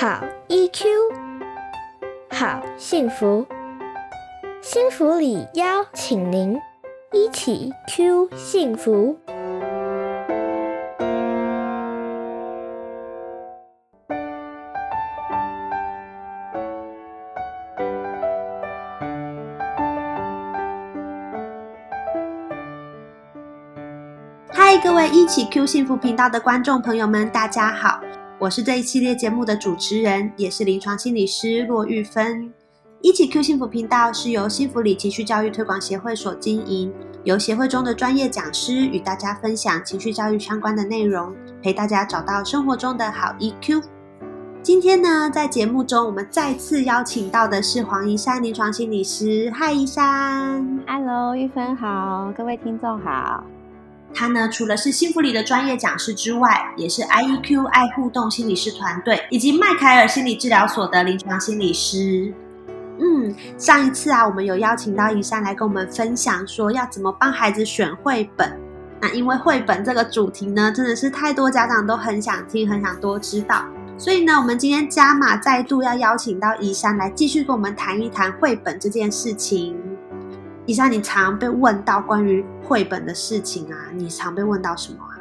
好 EQ，好幸福，幸福里邀请您一起 Q 幸福。嗨，各位一起 Q 幸福频道的观众朋友们，大家好，我是这一系列节目的主持人，也是临床心理师骆玉芬。一起 Q 幸福频道是由幸福里情绪教育推广协会所经营，由协会中的专业讲师与大家分享情绪教育相关的内容，陪大家找到生活中的好 EQ。今天呢，在节目中我们再次邀请到的是黄怡珊临床心理师。嗨，怡珊。Hello，玉芬好，各位听众好。他呢，除了是幸福里的专业讲师之外，也是 IEQ 爱互动心理师团队以及麦凯尔心理治疗所的临床心理师。嗯，上一次啊，我们有邀请到怡珊来跟我们分享，说要怎么帮孩子选绘本。那因为绘本这个主题呢，真的是太多家长都很想听，很想多知道，所以呢，我们今天加码再度要邀请到怡珊来继续跟我们谈一谈绘本这件事情。以上你常被问到关于绘本的事情啊，你常被问到什么啊？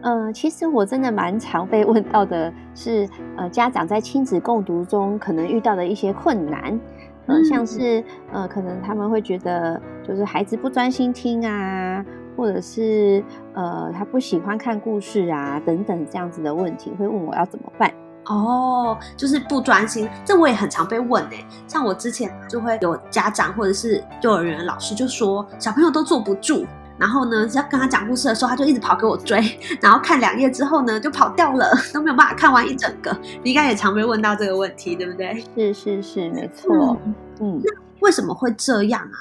呃，其实我真的蛮常被问到的是，呃，家长在亲子共读中可能遇到的一些困难，呃，嗯像是呃，可能他们会觉得就是孩子不专心听啊，或者是呃他不喜欢看故事啊等等这样子的问题，会问我要怎么办。哦，就是不专心，这我也很常被问诶。像我之前就会有家长或者是幼儿园老师就说，小朋友都坐不住，然后呢，只要跟他讲故事的时候，他就一直跑给我追，然后看两页之后呢，就跑掉了，都没有办法看完一整个。你应该也常被问到这个问题，对不对？是是是，没错，嗯。为什么会这样啊？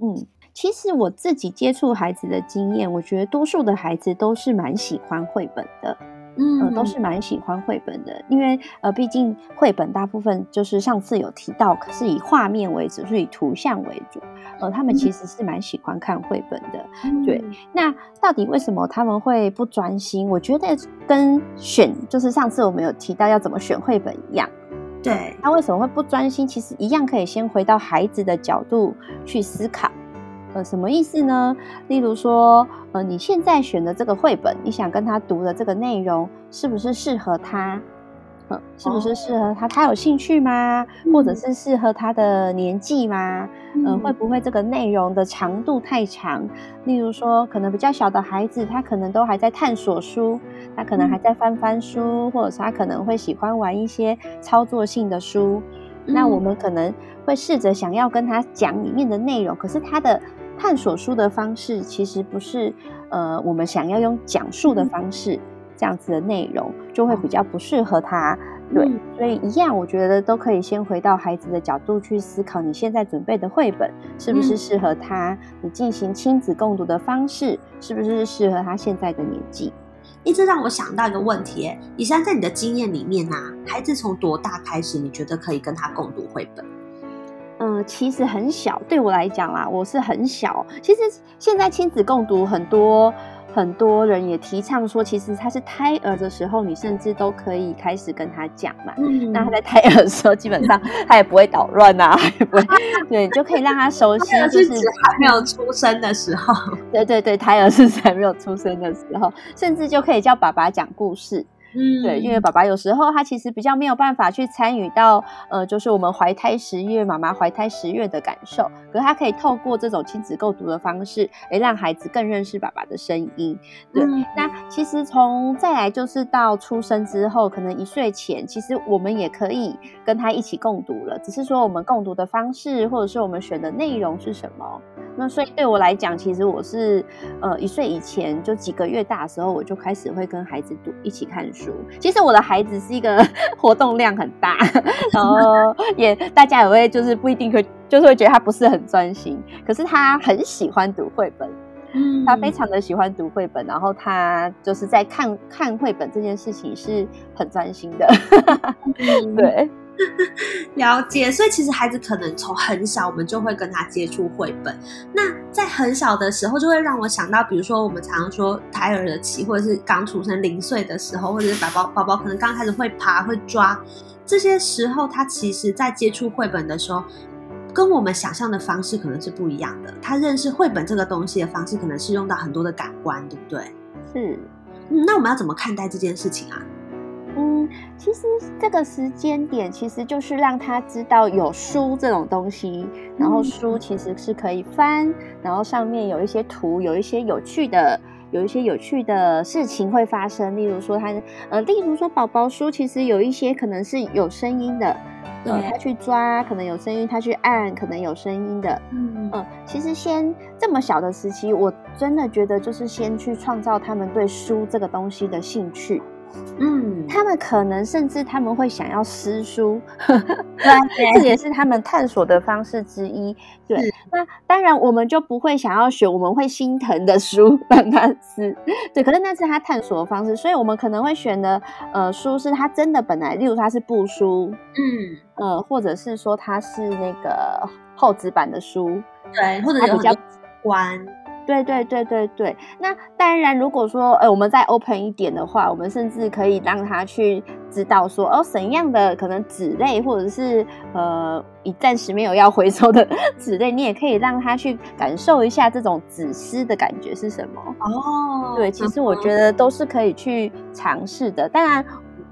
嗯，其实我自己接触孩子的经验，我觉得多数的孩子都是蛮喜欢绘本的，嗯呃，都是蛮喜欢绘本的，因为呃，毕竟绘本大部分就是上次有提到，可是以画面为主，是以图像为主，呃，他们其实是蛮喜欢看绘本的。对，那到底为什么他们会不专心？我觉得跟选就是上次我们有提到要怎么选绘本一样。对，他为什么会不专心？其实一样可以先回到孩子的角度去思考。呃，什么意思呢？例如说，呃，你现在选的这个绘本，你想跟他读的这个内容，是不是适合他？嗯，是不是适合他？他有兴趣吗？或者是适合他的年纪吗？嗯，会不会这个内容的长度太长？例如说，可能比较小的孩子，他可能都还在探索书，他可能还在翻翻书，或者是他可能会喜欢玩一些操作性的书。那我们可能会试着想要跟他讲里面的内容，可是他的探索书的方式其实不是呃我们想要用讲述的方式这样子的内容，就会比较不适合他。对，所以一样，我觉得都可以先回到孩子的角度去思考，你现在准备的绘本是不是适合他？你进行亲子共读的方式是不是适合他现在的年纪？一直让我想到一个问题，哎，以珊在你的经验里面啊，孩子从多大开始，你觉得可以跟他共读绘本？嗯，其实很小，对我来讲啦，我是很小。其实现在亲子共读很多。很多人也提倡说，其实他是胎儿的时候，你甚至都可以开始跟他讲嘛。嗯，那他在胎儿的时候，基本上他也不会捣乱啊，也不会，对，就可以让他熟悉。就是还没有出生的时候，对对对，胎儿是还没有出生的时候，甚至就可以叫爸爸讲故事。嗯，对，因为爸爸有时候他其实比较没有办法去参与到，呃，就是我们怀胎十月，妈妈怀胎十月的感受，可是他可以透过这种亲子构读的方式，哎，让孩子更认识爸爸的声音。对，嗯、那其实从再来就是到出生之后，可能一岁前，其实我们也可以跟他一起共读了，只是说我们共读的方式，或者是我们选的内容是什么。那所以对我来讲，其实我是呃一岁以前就几个月大的时候，我就开始会跟孩子读一起看书。其实我的孩子是一个 活动量很大，然后也大家也会就是不一定会就是会觉得他不是很专心，可是他很喜欢读绘本。嗯，他非常的喜欢读绘本，然后他就是在看看绘本这件事情是很专心的。对，了解，所以其实孩子可能从很小，我们就会跟他接触绘本。那在很小的时候，就会让我想到，比如说我们常常说胎儿的期，或者是刚出生零岁的时候，或者是宝宝宝宝可能刚开始会爬会抓，这些时候他其实在接触绘本的时候，跟我们想象的方式可能是不一样的。他认识绘本这个东西的方式，可能是用到很多的感官，对不对？是。嗯，那我们要怎么看待这件事情啊？嗯，其实这个时间点其实就是让他知道有书这种东西，然后书其实是可以翻，然后上面有一些图，有一些有趣的，有一些有趣的事情会发生。例如说，他呃，例如说宝宝书，其实有一些可能是有声音的，呃，他去抓可能有声音，他去按可能有声音的。嗯嗯，其实先这么小的时期，我真的觉得就是先去创造他们对书这个东西的兴趣。嗯，他们可能甚至他们会想要撕书，这也是他们探索的方式之一。对，那当然我们就不会想要选我们会心疼的书让他撕。对，可是那是他探索的方式，所以我们可能会选的呃书是他真的本来，例如他是布书，嗯呃，或者是说他是那个厚纸板的书，对，或者比较关。对对对对对，那当然，如果说呃我们再 open 一点的话，我们甚至可以让他去知道说哦怎样的可能纸类，或者是呃你暂时没有要回收的 纸类，你也可以让他去感受一下这种纸丝的感觉是什么哦。对，其实我觉得都是可以去尝试的，当然。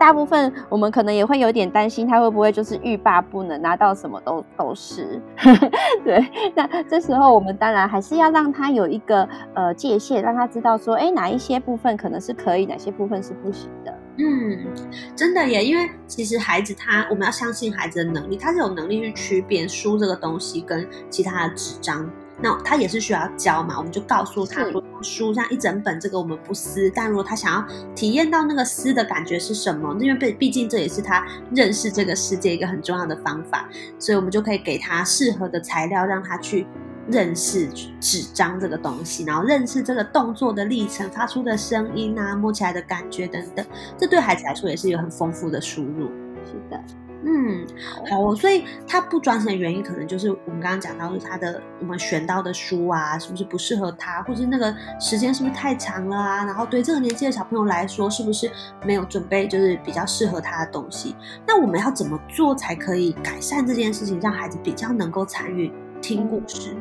大部分我们可能也会有点担心，他会不会就是欲罢不能，拿到什么都都是。对，那这时候我们当然还是要让他有一个呃界限，让他知道说，哎，哪一些部分可能是可以，哪些部分是不行的。嗯，真的耶，因为其实孩子他，我们要相信孩子的能力，他是有能力去区别书这个东西跟其他的纸张。那他也是需要教嘛，我们就告诉他说，书像一整本，这个我们不撕。但如果他想要体验到那个撕的感觉是什么，因为毕毕竟这也是他认识这个世界一个很重要的方法，所以我们就可以给他适合的材料，让他去认识纸张这个东西，然后认识这个动作的历程、发出的声音啊、摸起来的感觉等等。这对孩子来说也是有很丰富的输入。是的。嗯，好，所以他不专心的原因，可能就是我们刚刚讲到，是他的我们选到的书啊，是不是不适合他，或者那个时间是不是太长了啊？然后对这个年纪的小朋友来说，是不是没有准备就是比较适合他的东西？那我们要怎么做才可以改善这件事情，让孩子比较能够参与听故事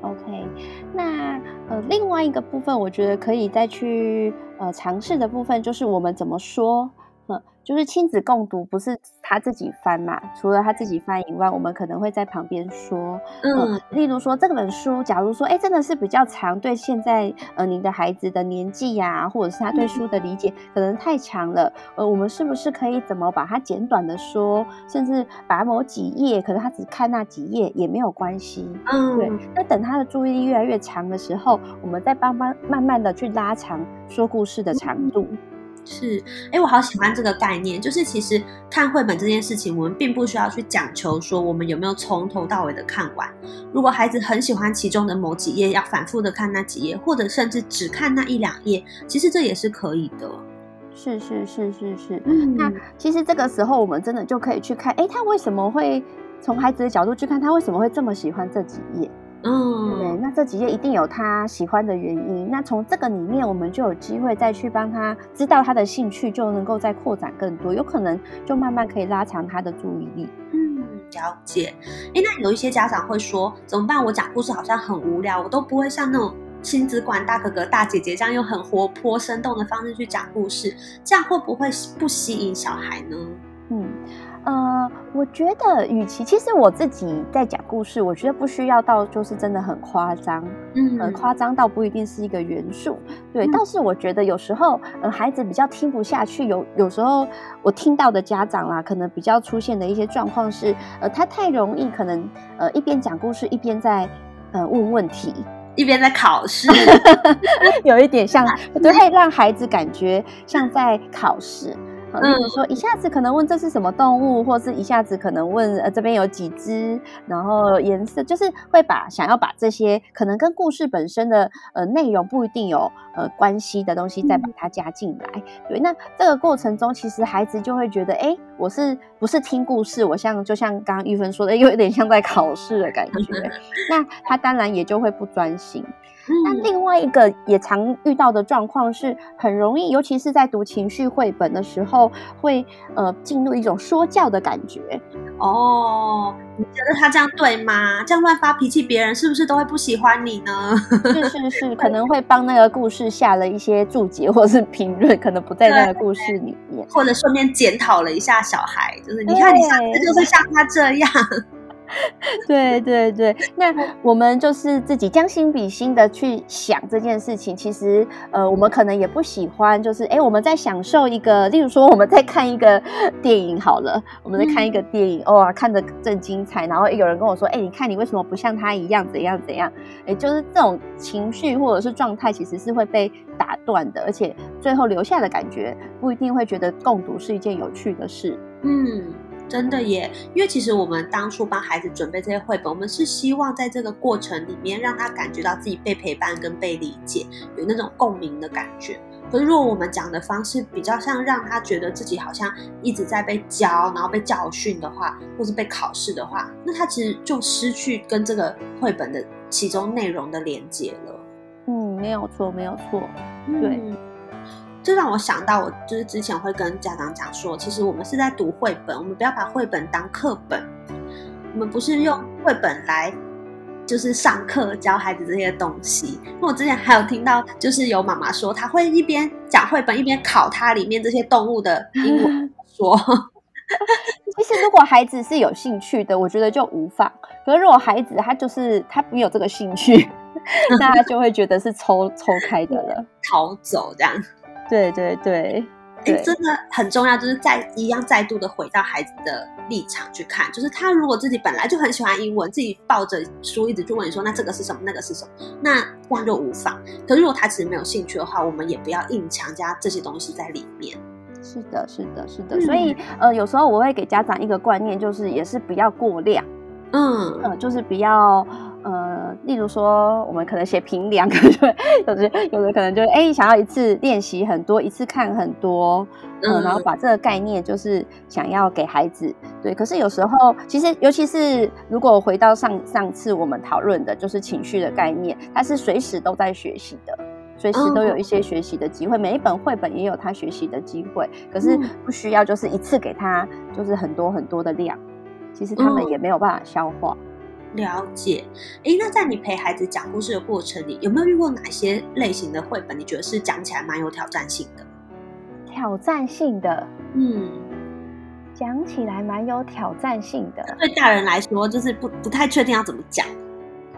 ？OK，那呃，另外一个部分，我觉得可以再去呃尝试的部分，就是我们怎么说。嗯，就是亲子共读，不是他自己翻嘛？除了他自己翻以外，我们可能会在旁边说，嗯，例如说这本书，假如说，哎，真的是比较长，对现在呃您的孩子的年纪呀，或者是他对书的理解可能太长了，呃，我们是不是可以怎么把它简短的说，甚至把某几页，可能他只看那几页也没有关系，嗯，对。那等他的注意力越来越长的时候，我们再帮帮慢慢的去拉长说故事的长度。是，哎，我好喜欢这个概念。就是其实看绘本这件事情，我们并不需要去讲求说我们有没有从头到尾的看完。如果孩子很喜欢其中的某几页，要反复的看那几页，或者甚至只看那一两页，其实这也是可以的。是是是是是。那其实这个时候，我们真的就可以去看，哎，他为什么会从孩子的角度去看，他为什么会这么喜欢这几页？嗯，对，那这几页一定有他喜欢的原因。那从这个里面，我们就有机会再去帮他知道他的兴趣，就能够再扩展更多，有可能就慢慢可以拉长他的注意力。嗯，了解。哎，那有一些家长会说，怎么办？我讲故事好像很无聊，我都不会像那种亲子馆大哥哥大姐姐这样用很活泼生动的方式去讲故事，这样会不会不吸引小孩呢？嗯。呃，我觉得，与其其实我自己在讲故事，我觉得不需要到就是真的很夸张，嗯，很夸张到不一定是一个元素，对。但是我觉得有时候，呃，孩子比较听不下去，有有时候我听到的家长啦，可能比较出现的一些状况是，呃，他太容易可能呃一边讲故事一边在呃问问题，一边在考试，有一点像，对，会让孩子感觉像在考试。例如说，一下子可能问这是什么动物，或是一下子可能问呃这边有几只，然后颜色，就是会把想要把这些可能跟故事本身的呃内容不一定有呃关系的东西再把它加进来。对，那这个过程中，其实孩子就会觉得，哎，我是不是听故事？我像就像刚刚玉芬说的，有一点像在考试的感觉。那他当然也就会不专心。那另外一个也常遇到的状况是，很容易，尤其是在读情绪绘本的时候，会呃进入一种说教的感觉。哦，你觉得他这样对吗？这样乱发脾气，别人是不是都会不喜欢你呢？是是是，可能会帮那个故事下了一些注解或是评论，可能不在那个故事里面，或者顺便检讨了一下小孩，就是你看你上次就是像他这样。对对对，那我们就是自己将心比心的去想这件事情。其实，呃，我们可能也不喜欢，就是哎，我们在享受一个，例如说我们在看一个 电影好了，我们在看一个电影，哇，看的正精彩，然后有人跟我说，哎，你看你为什么不像他一样，怎样怎样？哎，就是这种情绪或者是状态，其实是会被打断的，而且最后留下的感觉不一定会觉得共读是一件有趣的事。嗯。真的耶，因为其实我们当初帮孩子准备这些绘本，我们是希望在这个过程里面让他感觉到自己被陪伴跟被理解，有那种共鸣的感觉。可是如果我们讲的方式比较像让他觉得自己好像一直在被教，然后被教训的话，或是被考试的话，那他其实就失去跟这个绘本的其中内容的连接了。嗯，没有错，没有错，对。这让我想到，我就是之前会跟家长讲说，其实我们是在读绘本，我们不要把绘本当课本，我们不是用绘本来就是上课教孩子这些东西。那我之前还有听到，就是有妈妈说，她会一边讲绘本，一边考它里面这些动物的英文 说。其实如果孩子是有兴趣的，我觉得就无妨。可是如果孩子他就是他没有这个兴趣，那他就会觉得是抽抽开的了，逃走这样。对对对，哎，真的很重要，就是再一样再度的回到孩子的立场去看，就是他如果自己本来就很喜欢英文，自己抱着书一直去问你说，那这个是什么，那个是什么，那这样就无妨。可是如果他其实没有兴趣的话，我们也不要硬强加这些东西在里面。是的，是的，是的。所以呃，有时候我会给家长一个观念，就是也是不要过量，嗯嗯，就是不要。呃，例如说，我们可能写平量，可能有的有的可能就哎，想要一次练习很多，一次看很多，嗯，然后把这个概念就是想要给孩子，对。可是有时候，其实尤其是如果回到上上次我们讨论的，就是情绪的概念，它是随时都在学习的，随时都有一些学习的机会。每一本绘本也有他学习的机会，可是不需要就是一次给他就是很多很多的量，其实他们也没有办法消化。了解，哎，那在你陪孩子讲故事的过程里，有没有遇过哪些类型的绘本？你觉得是讲起来蛮有挑战性的？挑战性的，嗯，讲起来蛮有挑战性的。对大人来说，就是不不太确定要怎么讲。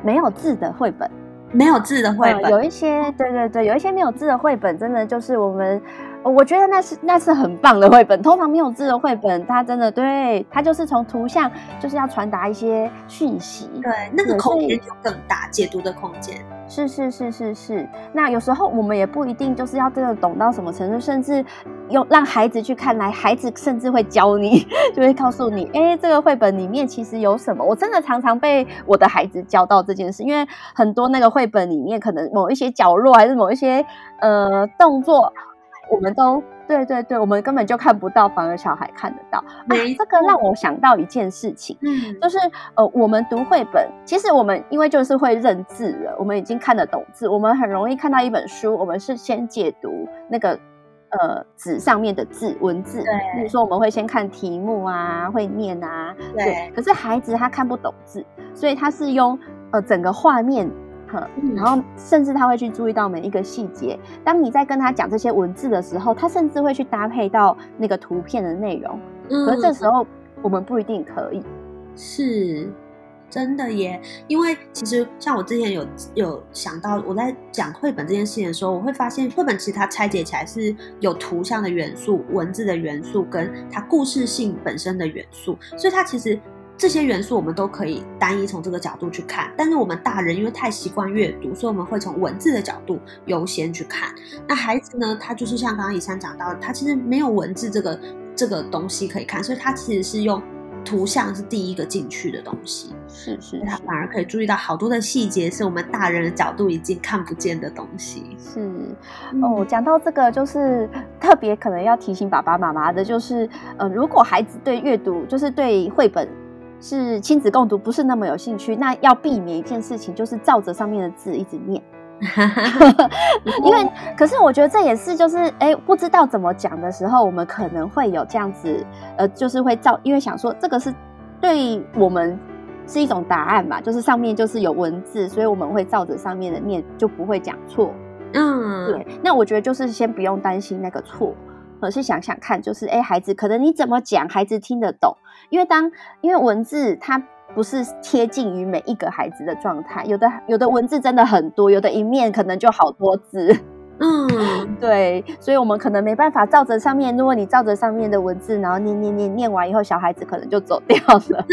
没有字的绘本，没有字的绘本，有一些，对对对，有一些没有字的绘本，真的就是我们。我觉得那是那是很棒的绘本。通常没有字的绘本，它真的对它就是从图像就是要传达一些讯息。对，那个空间就更大，解读的空间。是是是是是。那有时候我们也不一定就是要真的懂到什么程度，甚至用让孩子去看来，孩子甚至会教你，就会告诉你，哎，这个绘本里面其实有什么。我真的常常被我的孩子教到这件事，因为很多那个绘本里面可能某一些角落还是某一些呃动作。我们都对对对，我们根本就看不到，反而小孩看得到。没，这个让我想到一件事情，嗯，就是呃，我们读绘本，其实我们因为就是会认字了，我们已经看得懂字，我们很容易看到一本书，我们是先解读那个呃纸上面的字文字，对，比如说我们会先看题目啊，会念啊，对。可是孩子他看不懂字，所以他是用呃整个画面。然后甚至他会去注意到每一个细节。当你在跟他讲这些文字的时候，他甚至会去搭配到那个图片的内容。嗯，可这时候我们不一定可以。是，真的耶。因为其实像我之前有有想到，我在讲绘本这件事情的时候，我会发现绘本其实它拆解起来是有图像的元素、文字的元素，跟它故事性本身的元素，所以它其实。这些元素我们都可以单一从这个角度去看，但是我们大人因为太习惯阅读，所以我们会从文字的角度优先去看。那孩子呢？他就是像刚刚以上讲到的，他其实没有文字这个这个东西可以看，所以他其实是用图像是第一个进去的东西，是是他反而可以注意到好多的细节，是我们大人的角度已经看不见的东西。是哦，讲到这个，就是特别可能要提醒爸爸妈妈的，就是呃，如果孩子对阅读，就是对绘本是亲子共读不是那么有兴趣，那要避免一件事情，就是照着上面的字一直念。因为，可是我觉得这也是，就是哎，不知道怎么讲的时候，我们可能会有这样子，呃，就是会照，因为想说这个是对我们是一种答案嘛，就是上面就是有文字，所以我们会照着上面的念，就不会讲错。嗯，对。那我觉得就是先不用担心那个错，而是想想看，就是哎，孩子可能你怎么讲，孩子听得懂，因为当因为文字它。不是贴近于每一个孩子的状态，有的有的文字真的很多，有的一面可能就好多字。嗯，对，所以我们可能没办法照着上面。如果你照着上面的文字，然后念念念念完以后，小孩子可能就走掉了。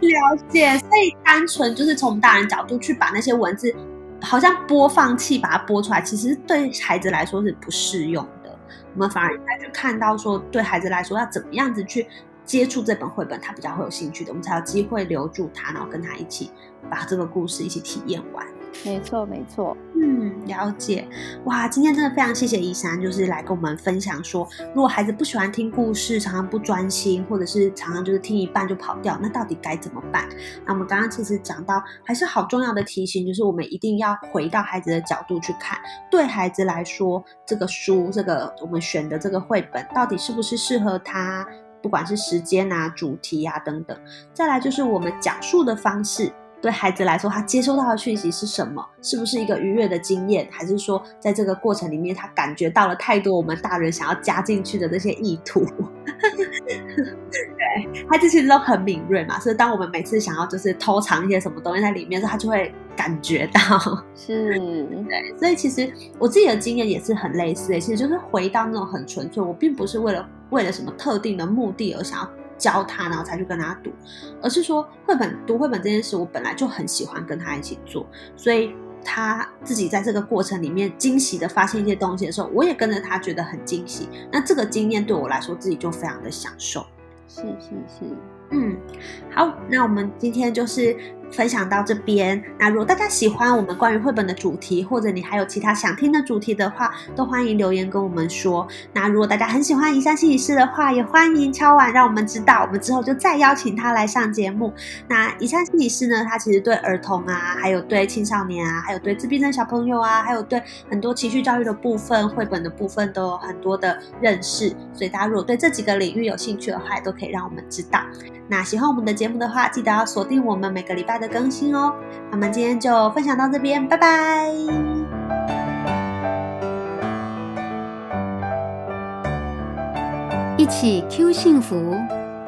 了解，所以单纯就是从大人角度去把那些文字，好像播放器把它播出来，其实对孩子来说是不适用的。我们反而应该去看到说，对孩子来说要怎么样子去。接触这本绘本，他比较会有兴趣的，我们才有机会留住他，然后跟他一起把这个故事一起体验完。没错，没错。嗯，了解。哇，今天真的非常谢谢依珊，就是来跟我们分享说，如果孩子不喜欢听故事，常常不专心，或者是常常就是听一半就跑掉，那到底该怎么办？那我们刚刚其实讲到，还是好重要的提醒，就是我们一定要回到孩子的角度去看，对孩子来说，这个书，这个我们选的这个绘本，到底是不是适合他？不管是时间啊、主题啊等等，再来就是我们讲述的方式，对孩子来说，他接收到的讯息是什么？是不是一个愉悦的经验？还是说，在这个过程里面，他感觉到了太多我们大人想要加进去的那些意图？对，孩子其实都很敏锐嘛，所以当我们每次想要就是偷藏一些什么东西在里面时，他就会感觉到。是，对，所以其实我自己的经验也是很类似的，其实就是回到那种很纯粹，我并不是为了。为了什么特定的目的而想要教他，然后才去跟他读，而是说绘本读绘本这件事，我本来就很喜欢跟他一起做，所以他自己在这个过程里面惊喜的发现一些东西的时候，我也跟着他觉得很惊喜。那这个经验对我来说，自己就非常的享受。是是是，嗯，好，那我们今天就是。分享到这边，那如果大家喜欢我们关于绘本的主题，或者你还有其他想听的主题的话，都欢迎留言跟我们说。那如果大家很喜欢宜山心理师的话，也欢迎敲碗让我们知道，我们之后就再邀请他来上节目。那宜山心理师呢，他其实对儿童啊，还有对青少年啊，还有对自闭症小朋友啊，还有对很多情绪教育的部分、绘本的部分都有很多的认识。所以大家如果对这几个领域有兴趣的话，都可以让我们知道。那喜欢我们的节目的话，记得要锁定我们每个礼拜的更新哦。那么今天就分享到这边，拜拜。一起 Q 幸福，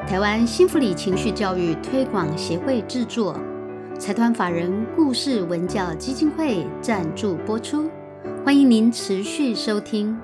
台湾幸福里情绪教育推广协会制作，财团法人故事文教基金会赞助播出，欢迎您持续收听。